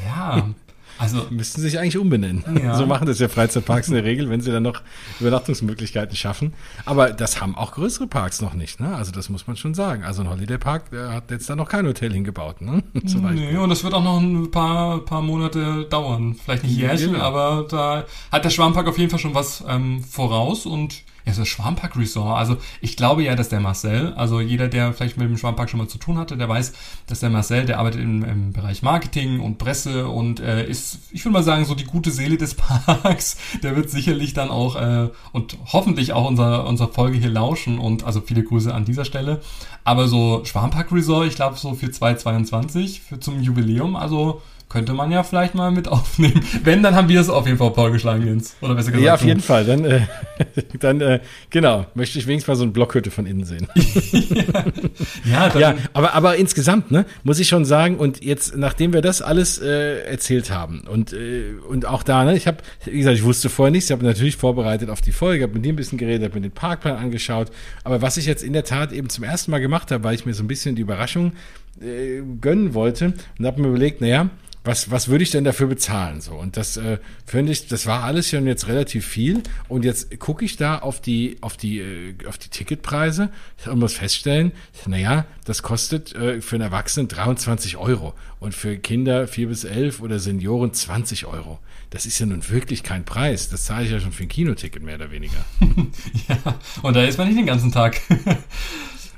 Ja, Also müssten sich eigentlich umbenennen. Ja. So machen das ja Freizeitparks in der Regel, wenn sie dann noch Übernachtungsmöglichkeiten schaffen. Aber das haben auch größere Parks noch nicht. Ne? Also das muss man schon sagen. Also ein Holiday Park der hat jetzt da noch kein Hotel hingebaut. Ne? Zum nee, und das wird auch noch ein paar, paar Monate dauern. Vielleicht nicht jährlich, ja. aber da hat der Schwarmpark auf jeden Fall schon was ähm, voraus und ja, so Schwarmpark Resort. Also ich glaube ja, dass der Marcel, also jeder, der vielleicht mit dem Schwarmpark schon mal zu tun hatte, der weiß, dass der Marcel, der arbeitet im, im Bereich Marketing und Presse und äh, ist, ich würde mal sagen, so die gute Seele des Parks. Der wird sicherlich dann auch äh, und hoffentlich auch unser, unser Folge hier lauschen und also viele Grüße an dieser Stelle. Aber so Schwarmpark Resort, ich glaube so für 2022, für zum Jubiläum, also könnte man ja vielleicht mal mit aufnehmen. Wenn, dann haben wir es auf jeden Fall vorgeschlagen, Jens. Oder besser gesagt. Ja, auf jeden Fall. Dann, äh, dann äh, genau, möchte ich wenigstens mal so eine Blockhütte von innen sehen. ja, ja aber, aber insgesamt, ne, muss ich schon sagen, und jetzt, nachdem wir das alles äh, erzählt haben und, äh, und auch da, ne, ich habe, wie gesagt, ich wusste vorher nichts, ich habe natürlich vorbereitet auf die Folge, habe mit dir ein bisschen geredet, habe mir den Parkplan angeschaut, aber was ich jetzt in der Tat eben zum ersten Mal gemacht habe, weil ich mir so ein bisschen die Überraschung äh, gönnen wollte und habe mir überlegt, naja, was, was würde ich denn dafür bezahlen? So, und das äh, finde ich, das war alles schon jetzt relativ viel. Und jetzt gucke ich da auf die, auf die, äh, auf die Ticketpreise und muss feststellen, naja, das kostet äh, für einen Erwachsenen 23 Euro und für Kinder 4 bis 11 oder Senioren 20 Euro. Das ist ja nun wirklich kein Preis. Das zahle ich ja schon für ein Kinoticket mehr oder weniger. ja, und da ist man nicht den ganzen Tag.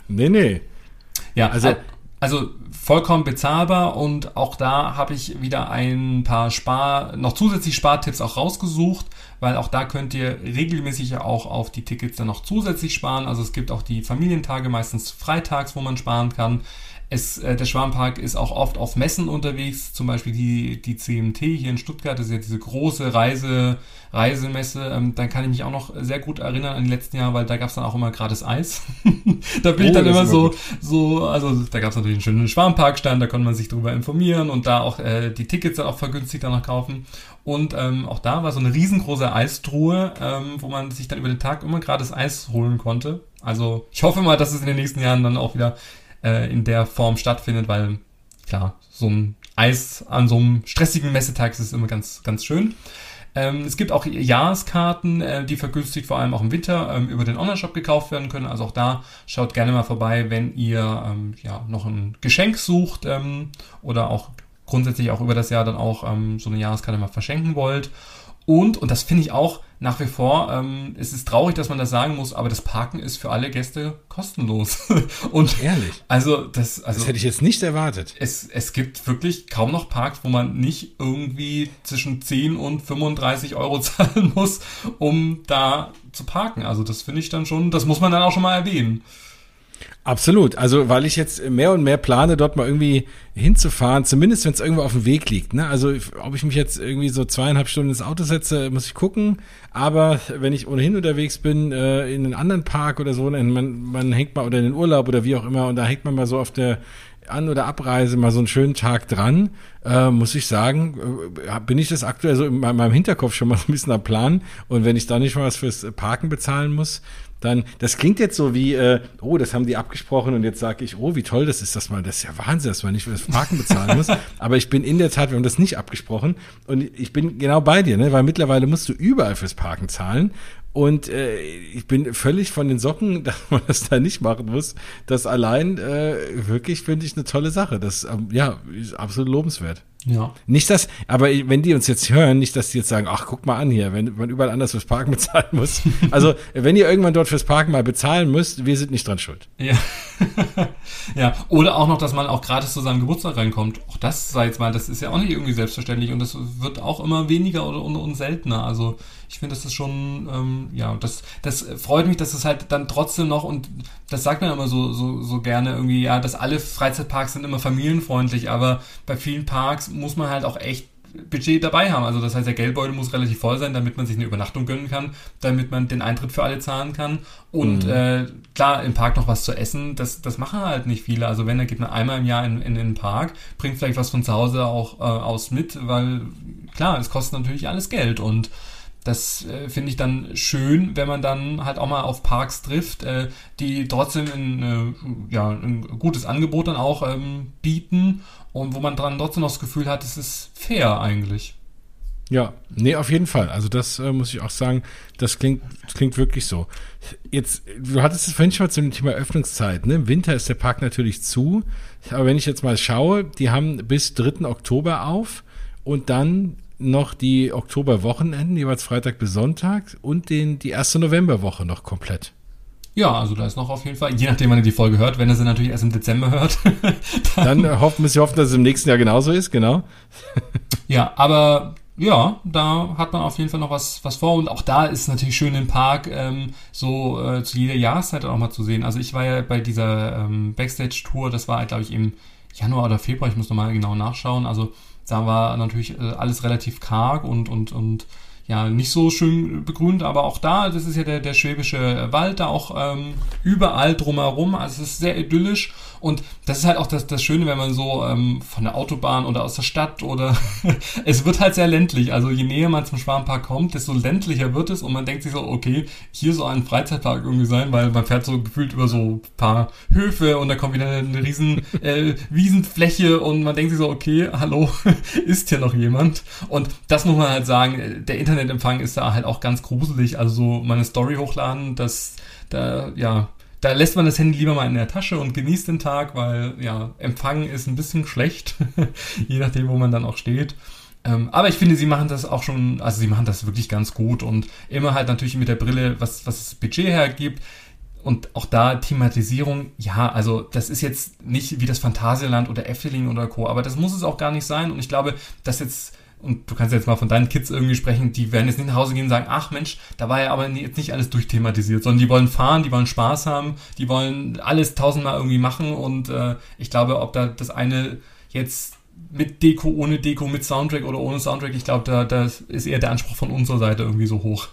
nee, nee. Ja, also, also vollkommen bezahlbar und auch da habe ich wieder ein paar Spar, noch zusätzlich Spartipps auch rausgesucht, weil auch da könnt ihr regelmäßig auch auf die Tickets dann noch zusätzlich sparen. Also es gibt auch die Familientage, meistens freitags, wo man sparen kann. Es, äh, der Schwarmpark ist auch oft auf Messen unterwegs, zum Beispiel die, die CMT hier in Stuttgart, das ist ja diese große Reise, Reisemesse. Ähm, dann kann ich mich auch noch sehr gut erinnern an die letzten Jahre, weil da gab es dann auch immer gratis Eis. da bin oh, ich dann immer so, so, also da gab es natürlich einen schönen Schwarmparkstand, da konnte man sich darüber informieren und da auch äh, die Tickets dann auch vergünstigt danach kaufen. Und ähm, auch da war so eine riesengroße Eistruhe, ähm, wo man sich dann über den Tag immer gratis Eis holen konnte. Also ich hoffe mal, dass es in den nächsten Jahren dann auch wieder äh, in der Form stattfindet, weil klar, so ein Eis an so einem stressigen Messetag ist immer ganz, ganz schön. Ähm, es gibt auch Jahreskarten, äh, die vergünstigt vor allem auch im Winter ähm, über den Online-Shop gekauft werden können. Also auch da schaut gerne mal vorbei, wenn ihr ähm, ja noch ein Geschenk sucht ähm, oder auch grundsätzlich auch über das Jahr dann auch ähm, so eine Jahreskarte mal verschenken wollt. Und, und das finde ich auch nach wie vor, ähm, es ist traurig, dass man das sagen muss, aber das Parken ist für alle Gäste kostenlos. und ehrlich. Also das, also das hätte ich jetzt nicht erwartet. Es, es gibt wirklich kaum noch Parks, wo man nicht irgendwie zwischen 10 und 35 Euro zahlen muss, um da zu parken. Also das finde ich dann schon, das muss man dann auch schon mal erwähnen. Absolut. Also, weil ich jetzt mehr und mehr plane, dort mal irgendwie hinzufahren, zumindest wenn es irgendwo auf dem Weg liegt. Ne? Also, ob ich mich jetzt irgendwie so zweieinhalb Stunden ins Auto setze, muss ich gucken. Aber wenn ich ohnehin unterwegs bin, äh, in einen anderen Park oder so, man, man hängt mal oder in den Urlaub oder wie auch immer und da hängt man mal so auf der an- oder Abreise mal so einen schönen Tag dran, äh, muss ich sagen, äh, bin ich das aktuell so in meinem Hinterkopf schon mal so ein bisschen am Plan. Und wenn ich da nicht mal was fürs Parken bezahlen muss, dann, das klingt jetzt so wie, äh, oh, das haben die abgesprochen und jetzt sage ich, oh, wie toll das ist, dass man, das ist ja Wahnsinn, dass man nicht für das Parken bezahlen muss. Aber ich bin in der Tat, wir haben das nicht abgesprochen und ich bin genau bei dir, ne, weil mittlerweile musst du überall fürs Parken zahlen und äh, ich bin völlig von den Socken, dass man das da nicht machen muss. Das allein äh, wirklich finde ich eine tolle Sache. Das ähm, ja ist absolut lobenswert. Ja. Nicht das, aber wenn die uns jetzt hören, nicht, dass die jetzt sagen, ach, guck mal an hier, wenn man überall anders fürs Parken bezahlen muss. Also, wenn ihr irgendwann dort fürs Parken mal bezahlen müsst, wir sind nicht dran schuld. Ja. ja. Oder auch noch, dass man auch gratis zu seinem Geburtstag reinkommt. Auch das, sei jetzt mal, das ist ja auch nicht irgendwie selbstverständlich und das wird auch immer weniger oder und, und seltener. Also, ich finde, das ist schon, ähm, ja, das, das freut mich, dass es halt dann trotzdem noch, und das sagt man immer so, so, so gerne irgendwie, ja, dass alle Freizeitparks sind immer familienfreundlich, aber bei vielen Parks muss man halt auch echt Budget dabei haben. Also das heißt, der Geldbeutel muss relativ voll sein, damit man sich eine Übernachtung gönnen kann, damit man den Eintritt für alle zahlen kann. Und mhm. äh, klar, im Park noch was zu essen, das, das machen halt nicht viele. Also wenn, dann geht man einmal im Jahr in, in, in den Park, bringt vielleicht was von zu Hause auch äh, aus mit, weil klar, es kostet natürlich alles Geld und das äh, finde ich dann schön, wenn man dann halt auch mal auf Parks trifft, äh, die trotzdem ein, äh, ja, ein gutes Angebot dann auch ähm, bieten und wo man dann trotzdem noch das Gefühl hat, es ist fair eigentlich. Ja, nee, auf jeden Fall. Also das äh, muss ich auch sagen, das klingt, das klingt wirklich so. Jetzt, du hattest es vorhin schon mal zum Thema Öffnungszeit. Ne? Im Winter ist der Park natürlich zu. Aber wenn ich jetzt mal schaue, die haben bis 3. Oktober auf und dann noch die Oktoberwochenenden, jeweils Freitag bis Sonntag und den, die erste Novemberwoche noch komplett. Ja, also da ist noch auf jeden Fall, je nachdem, wann ihr die Folge hört, wenn ihr sie natürlich erst im Dezember hört. dann, dann hoffen, müssen wir hoffen, dass es im nächsten Jahr genauso ist, genau. ja, aber ja, da hat man auf jeden Fall noch was, was vor und auch da ist es natürlich schön im Park ähm, so äh, zu jeder Jahreszeit auch mal zu sehen. Also ich war ja bei dieser ähm, Backstage-Tour, das war, glaube ich, im Januar oder Februar, ich muss nochmal genau nachschauen. Also da war natürlich äh, alles relativ karg und, und, und ja, nicht so schön begrünt, aber auch da, das ist ja der, der schwäbische Wald, da auch ähm, überall drumherum, also es ist sehr idyllisch und das ist halt auch das, das Schöne, wenn man so ähm, von der Autobahn oder aus der Stadt oder es wird halt sehr ländlich. Also je näher man zum Schwarmpark kommt, desto ländlicher wird es und man denkt sich so, okay, hier soll ein Freizeitpark irgendwie sein, weil man fährt so gefühlt über so ein paar Höfe und da kommt wieder eine riesen äh, Wiesenfläche und man denkt sich so, okay, hallo, ist hier noch jemand? Und das muss man halt sagen, der Internetempfang ist da halt auch ganz gruselig. Also so meine Story hochladen, das da, ja, da lässt man das Handy lieber mal in der Tasche und genießt den Tag, weil ja, Empfang ist ein bisschen schlecht, je nachdem, wo man dann auch steht. Ähm, aber ich finde, sie machen das auch schon, also sie machen das wirklich ganz gut und immer halt natürlich mit der Brille, was, was das Budget hergibt. Und auch da Thematisierung, ja, also das ist jetzt nicht wie das Phantasialand oder Efteling oder Co., aber das muss es auch gar nicht sein. Und ich glaube, dass jetzt und du kannst jetzt mal von deinen Kids irgendwie sprechen, die werden jetzt nicht nach Hause gehen und sagen, ach Mensch, da war ja aber jetzt nicht alles durchthematisiert, sondern die wollen fahren, die wollen Spaß haben, die wollen alles tausendmal irgendwie machen und äh, ich glaube, ob da das eine jetzt mit Deko, ohne Deko, mit Soundtrack oder ohne Soundtrack, ich glaube, da, da ist eher der Anspruch von unserer Seite irgendwie so hoch.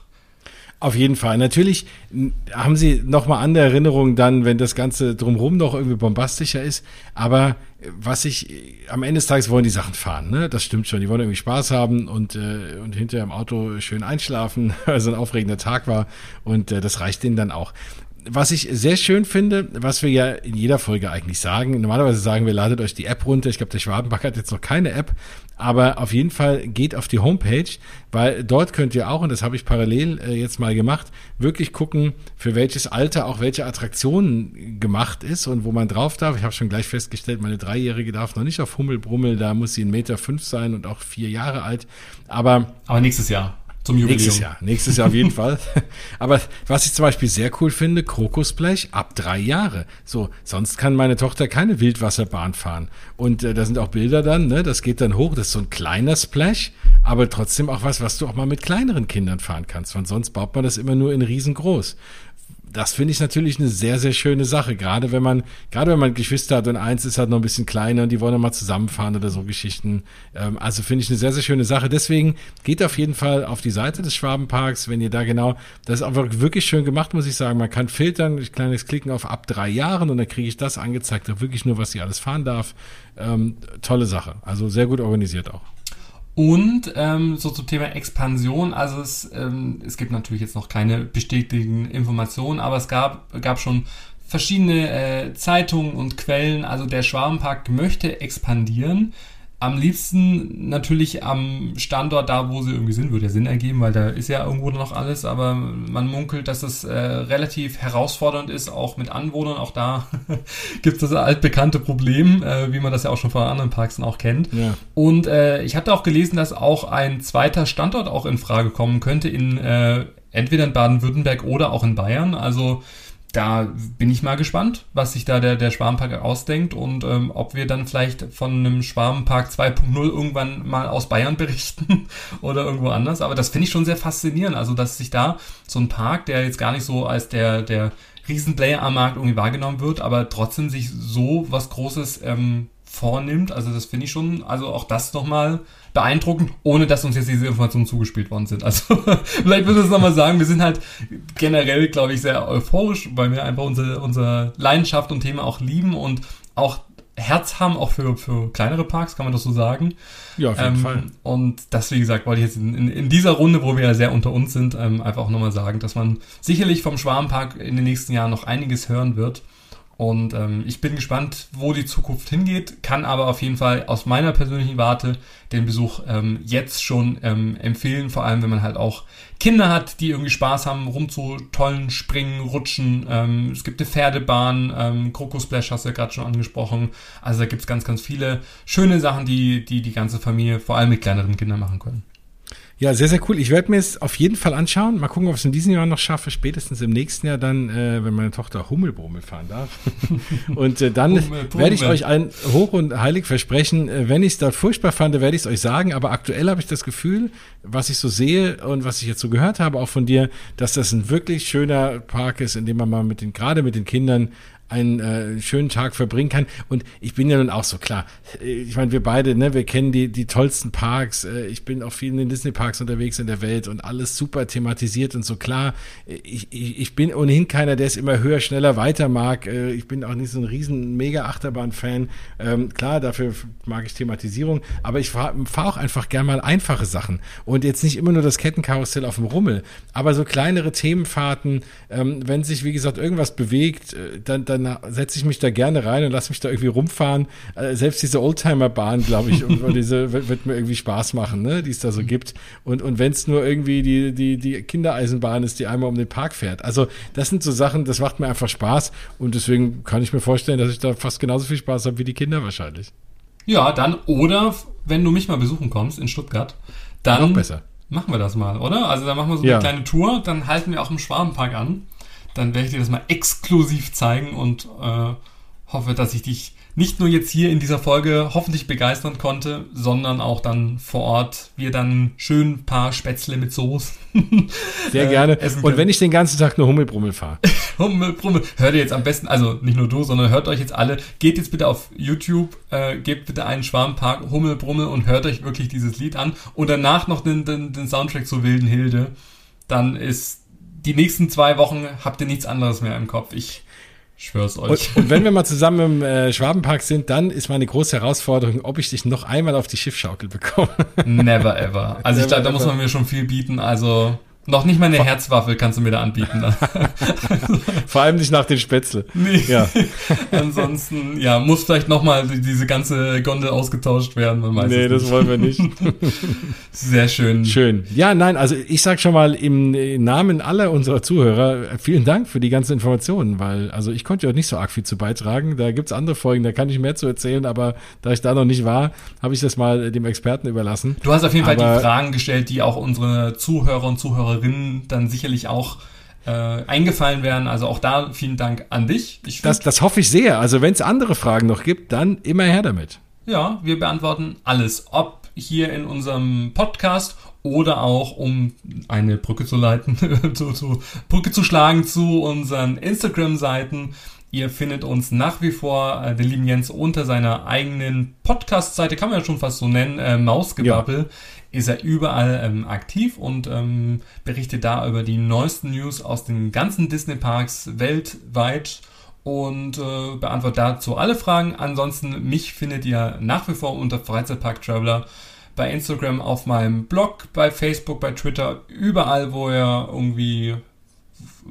Auf jeden Fall. Natürlich haben sie nochmal andere Erinnerungen dann, wenn das Ganze drumherum noch irgendwie bombastischer ist. Aber was ich, am Ende des Tages wollen die Sachen fahren, ne? Das stimmt schon. Die wollen irgendwie Spaß haben und, äh, und hinterher im Auto schön einschlafen, weil so ein aufregender Tag war. Und äh, das reicht denen dann auch was ich sehr schön finde, was wir ja in jeder Folge eigentlich sagen, normalerweise sagen wir, ladet euch die App runter. Ich glaube, der Schwabenback hat jetzt noch keine App, aber auf jeden Fall geht auf die Homepage, weil dort könnt ihr auch, und das habe ich parallel äh, jetzt mal gemacht, wirklich gucken, für welches Alter auch welche Attraktion gemacht ist und wo man drauf darf. Ich habe schon gleich festgestellt, meine Dreijährige darf noch nicht auf Hummelbrummel, da muss sie ein Meter fünf sein und auch vier Jahre alt. Aber, aber nächstes Jahr. Zum Jubiläum. Nächstes Jahr, nächstes Jahr auf jeden Fall. Aber was ich zum Beispiel sehr cool finde, Krokusblech ab drei Jahre. So, sonst kann meine Tochter keine Wildwasserbahn fahren. Und äh, da sind auch Bilder dann, ne? Das geht dann hoch, das ist so ein kleiner Splash, aber trotzdem auch was, was du auch mal mit kleineren Kindern fahren kannst. Weil sonst baut man das immer nur in riesengroß das finde ich natürlich eine sehr, sehr schöne Sache. Gerade wenn man, gerade wenn man Geschwister hat und eins ist halt noch ein bisschen kleiner und die wollen mal zusammenfahren oder so Geschichten. Ähm, also finde ich eine sehr, sehr schöne Sache. Deswegen geht auf jeden Fall auf die Seite des Schwabenparks, wenn ihr da genau, das ist einfach wirklich schön gemacht, muss ich sagen. Man kann filtern, kleines Klicken auf ab drei Jahren und dann kriege ich das angezeigt, auch wirklich nur, was sie alles fahren darf. Ähm, tolle Sache. Also sehr gut organisiert auch. Und ähm, so zum Thema Expansion, also es, ähm, es gibt natürlich jetzt noch keine bestätigten Informationen, aber es gab, gab schon verschiedene äh, Zeitungen und Quellen. Also der Schwabenpark möchte expandieren am liebsten natürlich am Standort da, wo sie irgendwie sind, würde ja Sinn ergeben, weil da ist ja irgendwo noch alles, aber man munkelt, dass es äh, relativ herausfordernd ist, auch mit Anwohnern. Auch da gibt es das altbekannte Problem, äh, wie man das ja auch schon von anderen Parks auch kennt. Ja. Und äh, ich hatte auch gelesen, dass auch ein zweiter Standort auch in Frage kommen könnte, in äh, entweder in Baden-Württemberg oder auch in Bayern. Also da bin ich mal gespannt, was sich da der, der Schwarmpark ausdenkt und ähm, ob wir dann vielleicht von einem Schwarmpark 2.0 irgendwann mal aus Bayern berichten oder irgendwo anders. Aber das finde ich schon sehr faszinierend. Also, dass sich da so ein Park, der jetzt gar nicht so als der, der Riesenplayer am Markt irgendwie wahrgenommen wird, aber trotzdem sich so was Großes ähm, vornimmt. Also das finde ich schon, also auch das nochmal beeindruckend, ohne dass uns jetzt diese Informationen zugespielt worden sind. Also vielleicht müssen wir es nochmal sagen, wir sind halt generell, glaube ich, sehr euphorisch, weil wir einfach unsere, unsere Leidenschaft und Thema auch lieben und auch Herz haben, auch für, für kleinere Parks, kann man das so sagen. Ja, auf jeden ähm, Fall. Und das, wie gesagt, wollte ich jetzt in, in, in, dieser Runde, wo wir ja sehr unter uns sind, ähm, einfach auch nochmal sagen, dass man sicherlich vom Schwarmpark in den nächsten Jahren noch einiges hören wird. Und ähm, ich bin gespannt, wo die Zukunft hingeht, kann aber auf jeden Fall aus meiner persönlichen Warte den Besuch ähm, jetzt schon ähm, empfehlen, vor allem wenn man halt auch Kinder hat, die irgendwie Spaß haben, rumzutollen, springen, rutschen. Ähm, es gibt eine Pferdebahn, ähm, Krokusplash hast du ja gerade schon angesprochen. Also da gibt's ganz, ganz viele schöne Sachen, die, die die ganze Familie, vor allem mit kleineren Kindern machen können. Ja, sehr, sehr cool. Ich werde mir es auf jeden Fall anschauen. Mal gucken, ob ich es in diesem Jahr noch schaffe. Spätestens im nächsten Jahr dann, äh, wenn meine Tochter Hummelbrummel fahren darf. und äh, dann werde ich euch allen hoch und heilig versprechen, äh, wenn ich es dort furchtbar fand, werde ich es euch sagen. Aber aktuell habe ich das Gefühl, was ich so sehe und was ich jetzt so gehört habe, auch von dir, dass das ein wirklich schöner Park ist, in dem man mal mit den, gerade mit den Kindern einen äh, schönen Tag verbringen kann. Und ich bin ja nun auch so klar. Ich meine, wir beide, ne, wir kennen die, die tollsten Parks. Äh, ich bin auf vielen Disney-Parks unterwegs in der Welt und alles super thematisiert und so klar. Ich, ich, ich bin ohnehin keiner, der es immer höher, schneller, weiter mag. Äh, ich bin auch nicht so ein riesen Mega-Achterbahn-Fan. Ähm, klar, dafür mag ich Thematisierung, aber ich fahre fahr auch einfach gern mal einfache Sachen. Und jetzt nicht immer nur das Kettenkarussell auf dem Rummel, aber so kleinere Themenfahrten, ähm, wenn sich, wie gesagt, irgendwas bewegt, äh, dann, dann dann setze ich mich da gerne rein und lasse mich da irgendwie rumfahren. Äh, selbst diese Oldtimer-Bahn, glaube ich, diese wird, wird, mir irgendwie Spaß machen, ne, die es da so gibt. Und, und wenn es nur irgendwie die, die, die Kindereisenbahn ist, die einmal um den Park fährt. Also das sind so Sachen, das macht mir einfach Spaß und deswegen kann ich mir vorstellen, dass ich da fast genauso viel Spaß habe wie die Kinder wahrscheinlich. Ja, dann oder wenn du mich mal besuchen kommst in Stuttgart, dann noch besser. machen wir das mal, oder? Also dann machen wir so eine ja. kleine Tour, dann halten wir auch im Schwabenpark an dann werde ich dir das mal exklusiv zeigen und äh, hoffe, dass ich dich nicht nur jetzt hier in dieser Folge hoffentlich begeistern konnte, sondern auch dann vor Ort wir dann schön ein paar Spätzle mit Soße. Sehr gerne. Und wenn ich den ganzen Tag nur Hummelbrummel fahre. Hummelbrummel. Hört ihr jetzt am besten, also nicht nur du, sondern hört euch jetzt alle, geht jetzt bitte auf YouTube, äh, gebt bitte einen Schwarmpark Hummelbrummel und hört euch wirklich dieses Lied an und danach noch den, den, den Soundtrack zur Wilden Hilde. Dann ist die nächsten zwei Wochen habt ihr nichts anderes mehr im Kopf. Ich schwör's euch. Und, und wenn wir mal zusammen im äh, Schwabenpark sind, dann ist meine große Herausforderung, ob ich dich noch einmal auf die Schiffschaukel bekomme. Never ever. Also Never ich glaube, da muss man mir schon viel bieten. Also noch nicht mal eine Herzwaffe kannst du mir da anbieten. Vor allem nicht nach den Spätzle. Nee. Ja. Ansonsten, ja, muss vielleicht nochmal diese ganze Gondel ausgetauscht werden. Man weiß nee, das nicht. wollen wir nicht. Sehr schön. Schön. Ja, nein, also ich sag schon mal im Namen aller unserer Zuhörer vielen Dank für die ganzen Informationen, weil also ich konnte ja nicht so arg viel zu beitragen. Da gibt's andere Folgen, da kann ich mehr zu erzählen, aber da ich da noch nicht war, habe ich das mal dem Experten überlassen. Du hast auf jeden aber, Fall die Fragen gestellt, die auch unsere Zuhörer und Zuhörerinnen Hörerinnen dann sicherlich auch äh, eingefallen werden. Also auch da vielen Dank an dich. Ich das, das hoffe ich sehr. Also wenn es andere Fragen noch gibt, dann immer her damit. Ja, wir beantworten alles. Ob hier in unserem Podcast oder auch um eine Brücke zu leiten, zu, zu, Brücke zu schlagen zu unseren Instagram-Seiten. Ihr findet uns nach wie vor, äh, den lieben Jens, unter seiner eigenen Podcast-Seite, kann man ja schon fast so nennen, äh, Mausgebabbel. Ja ist er überall ähm, aktiv und ähm, berichtet da über die neuesten News aus den ganzen Disney-Parks weltweit und äh, beantwortet dazu alle Fragen. Ansonsten, mich findet ihr nach wie vor unter Freizeitpark Traveler bei Instagram, auf meinem Blog, bei Facebook, bei Twitter, überall, wo ihr irgendwie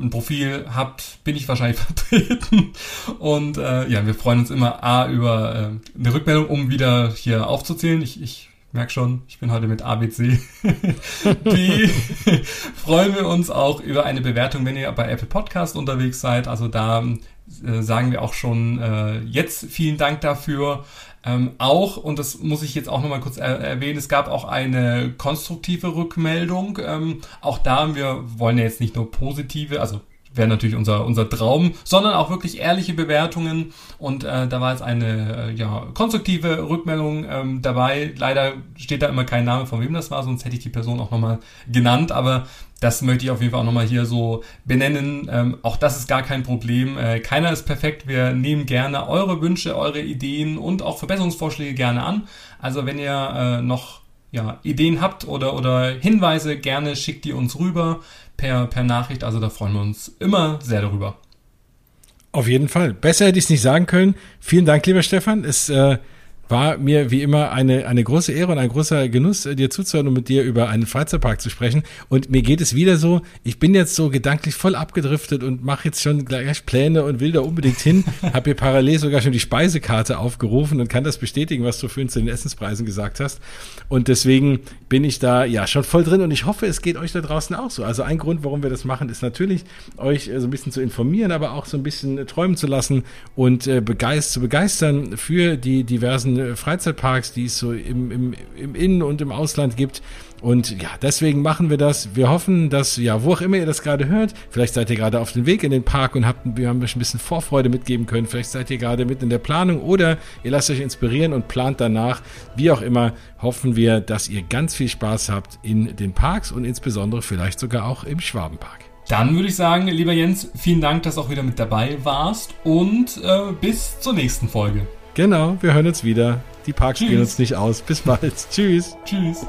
ein Profil habt, bin ich wahrscheinlich vertreten. Und äh, ja, wir freuen uns immer A über äh, eine Rückmeldung, um wieder hier aufzuzählen. Ich, ich merk schon, ich bin heute mit ABC. Die freuen wir uns auch über eine Bewertung, wenn ihr bei Apple Podcast unterwegs seid. Also da äh, sagen wir auch schon äh, jetzt vielen Dank dafür. Ähm, auch, und das muss ich jetzt auch nochmal kurz er erwähnen, es gab auch eine konstruktive Rückmeldung. Ähm, auch da, wir wollen ja jetzt nicht nur positive, also wäre natürlich unser, unser Traum, sondern auch wirklich ehrliche Bewertungen. Und äh, da war jetzt eine äh, ja, konstruktive Rückmeldung ähm, dabei. Leider steht da immer kein Name, von wem das war, sonst hätte ich die Person auch nochmal genannt. Aber das möchte ich auf jeden Fall auch nochmal hier so benennen. Ähm, auch das ist gar kein Problem. Äh, keiner ist perfekt. Wir nehmen gerne eure Wünsche, eure Ideen und auch Verbesserungsvorschläge gerne an. Also wenn ihr äh, noch ja, Ideen habt oder, oder Hinweise, gerne schickt die uns rüber per, per Nachricht. Also da freuen wir uns immer sehr darüber. Auf jeden Fall. Besser hätte ich es nicht sagen können. Vielen Dank, lieber Stefan. Es äh, war mir wie immer eine, eine große Ehre und ein großer Genuss, äh, dir zuzuhören und mit dir über einen Freizeitpark zu sprechen. Und mir geht es wieder so, ich bin jetzt so gedanklich voll abgedriftet und mache jetzt schon gleich Pläne und will da unbedingt hin. Habe hier parallel sogar schon die Speisekarte aufgerufen und kann das bestätigen, was du vorhin zu den Essenspreisen gesagt hast. Und deswegen bin ich da ja schon voll drin und ich hoffe, es geht euch da draußen auch so. Also ein Grund, warum wir das machen, ist natürlich, euch äh, so ein bisschen zu informieren, aber auch so ein bisschen träumen zu lassen und äh, begeist zu begeistern für die diversen äh, Freizeitparks, die es so im, im, im Innen- und im Ausland gibt. Und ja, deswegen machen wir das. Wir hoffen, dass, ja, wo auch immer ihr das gerade hört, vielleicht seid ihr gerade auf dem Weg in den Park und habt, wir haben euch ein bisschen Vorfreude mitgeben können. Vielleicht seid ihr gerade mitten in der Planung oder ihr lasst euch inspirieren und plant danach. Wie auch immer, hoffen wir, dass ihr ganz viel Spaß habt in den Parks und insbesondere vielleicht sogar auch im Schwabenpark. Dann würde ich sagen, lieber Jens, vielen Dank, dass du auch wieder mit dabei warst und äh, bis zur nächsten Folge. Genau, wir hören uns wieder. Die Parks Tschüss. spielen uns nicht aus. Bis bald. Tschüss. Tschüss.